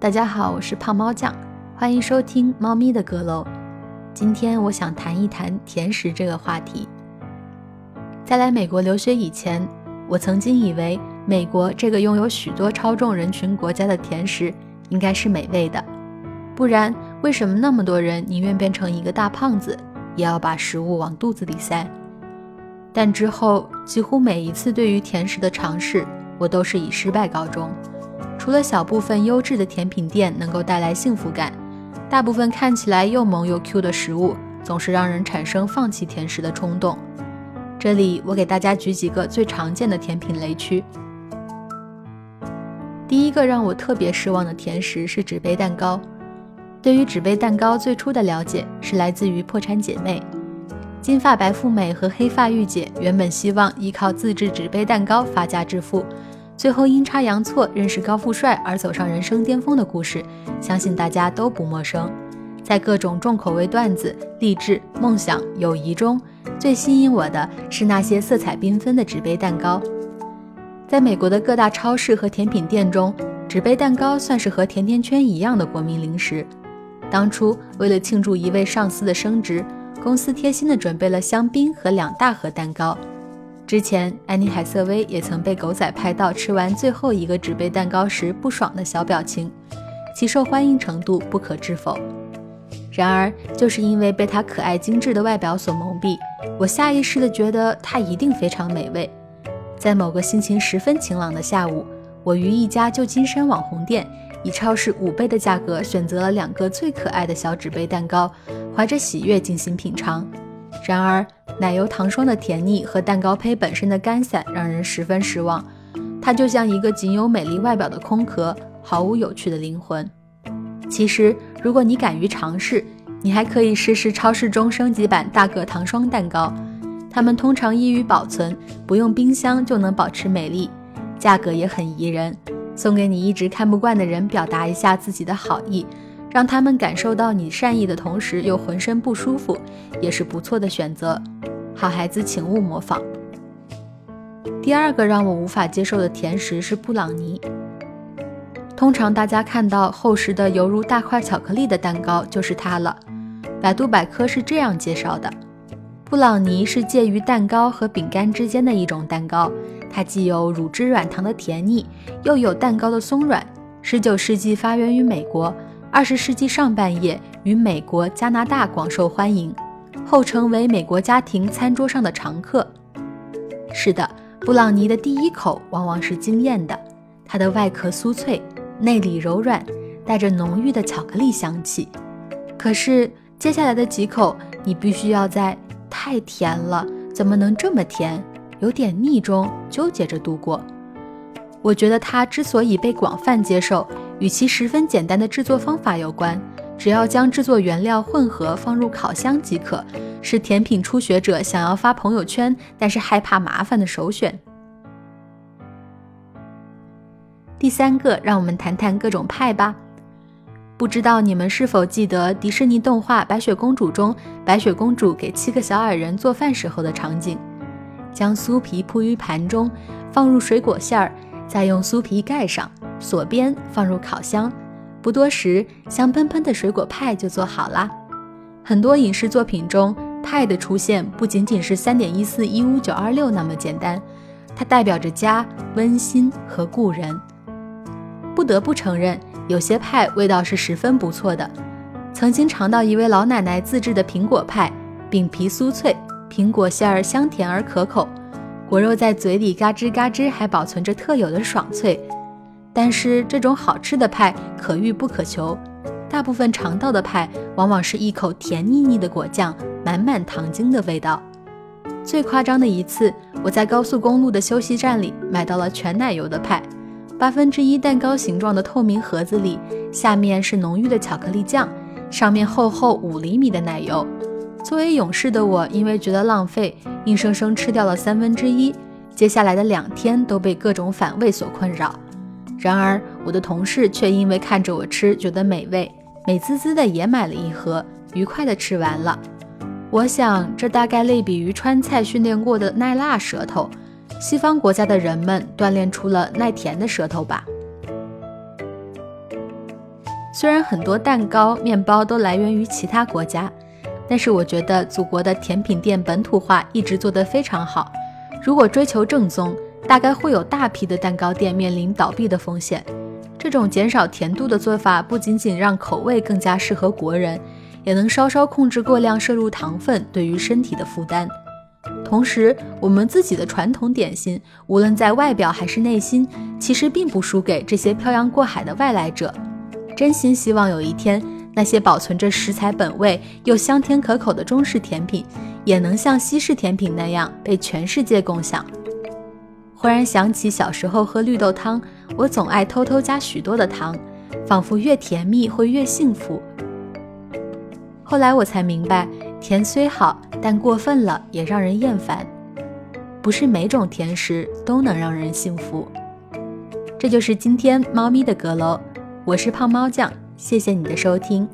大家好，我是胖猫酱，欢迎收听《猫咪的阁楼》。今天我想谈一谈甜食这个话题。在来美国留学以前，我曾经以为美国这个拥有许多超重人群国家的甜食应该是美味的，不然为什么那么多人宁愿变成一个大胖子，也要把食物往肚子里塞？但之后几乎每一次对于甜食的尝试，我都是以失败告终。除了小部分优质的甜品店能够带来幸福感，大部分看起来又萌又 Q 的食物总是让人产生放弃甜食的冲动。这里我给大家举几个最常见的甜品雷区。第一个让我特别失望的甜食是纸杯蛋糕。对于纸杯蛋糕最初的了解是来自于《破产姐妹》，金发白富美和黑发御姐原本希望依靠自制纸杯蛋糕发家致富。最后阴差阳错认识高富帅而走上人生巅峰的故事，相信大家都不陌生。在各种重口味段子、励志、梦想、友谊中，最吸引我的是那些色彩缤纷的纸杯蛋糕。在美国的各大超市和甜品店中，纸杯蛋糕算是和甜甜圈一样的国民零食。当初为了庆祝一位上司的升职，公司贴心地准备了香槟和两大盒蛋糕。之前，安妮海瑟薇也曾被狗仔拍到吃完最后一个纸杯蛋糕时不爽的小表情，其受欢迎程度不可置否。然而，就是因为被她可爱精致的外表所蒙蔽，我下意识地觉得她一定非常美味。在某个心情十分晴朗的下午，我于一家旧金山网红店，以超市五倍的价格选择了两个最可爱的小纸杯蛋糕，怀着喜悦进行品尝。然而，奶油糖霜的甜腻和蛋糕胚本身的干散让人十分失望，它就像一个仅有美丽外表的空壳，毫无有趣的灵魂。其实，如果你敢于尝试，你还可以试试超市中升级版大个糖霜蛋糕，它们通常易于保存，不用冰箱就能保持美丽，价格也很宜人，送给你一直看不惯的人，表达一下自己的好意。让他们感受到你善意的同时又浑身不舒服，也是不错的选择。好孩子，请勿模仿。第二个让我无法接受的甜食是布朗尼。通常大家看到厚实的犹如大块巧克力的蛋糕就是它了。百度百科是这样介绍的：布朗尼是介于蛋糕和饼干之间的一种蛋糕，它既有乳汁软糖的甜腻，又有蛋糕的松软。十九世纪发源于美国。二十世纪上半叶，于美国、加拿大广受欢迎，后成为美国家庭餐桌上的常客。是的，布朗尼的第一口往往是惊艳的，它的外壳酥脆，内里柔软，带着浓郁的巧克力香气。可是接下来的几口，你必须要在“太甜了，怎么能这么甜？有点腻”中纠结着度过。我觉得它之所以被广泛接受。与其十分简单的制作方法有关，只要将制作原料混合放入烤箱即可，是甜品初学者想要发朋友圈但是害怕麻烦的首选。第三个，让我们谈谈各种派吧。不知道你们是否记得迪士尼动画《白雪公主》中白雪公主给七个小矮人做饭时候的场景？将酥皮铺于盘中，放入水果馅儿，再用酥皮盖上。锁边放入烤箱，不多时，香喷喷的水果派就做好啦。很多影视作品中，派的出现不仅仅是三点一四一五九二六那么简单，它代表着家、温馨和故人。不得不承认，有些派味道是十分不错的。曾经尝到一位老奶奶自制的苹果派，饼皮酥脆，苹果馅儿香甜而可口，果肉在嘴里嘎吱嘎吱，还保存着特有的爽脆。但是这种好吃的派可遇不可求，大部分尝到的派往往是一口甜腻腻的果酱，满满糖精的味道。最夸张的一次，我在高速公路的休息站里买到了全奶油的派，八分之一蛋糕形状的透明盒子里，下面是浓郁的巧克力酱，上面厚厚五厘米的奶油。作为勇士的我，因为觉得浪费，硬生生吃掉了三分之一，接下来的两天都被各种反胃所困扰。然而，我的同事却因为看着我吃，觉得美味，美滋滋的也买了一盒，愉快的吃完了。我想，这大概类比于川菜训练过的耐辣舌头，西方国家的人们锻炼出了耐甜的舌头吧。虽然很多蛋糕、面包都来源于其他国家，但是我觉得祖国的甜品店本土化一直做得非常好。如果追求正宗，大概会有大批的蛋糕店面临倒闭的风险。这种减少甜度的做法，不仅仅让口味更加适合国人，也能稍稍控制过量摄入糖分对于身体的负担。同时，我们自己的传统点心，无论在外表还是内心，其实并不输给这些漂洋过海的外来者。真心希望有一天，那些保存着食材本味又香甜可口的中式甜品，也能像西式甜品那样被全世界共享。忽然想起小时候喝绿豆汤，我总爱偷偷加许多的糖，仿佛越甜蜜会越幸福。后来我才明白，甜虽好，但过分了也让人厌烦。不是每种甜食都能让人幸福。这就是今天猫咪的阁楼，我是胖猫酱，谢谢你的收听。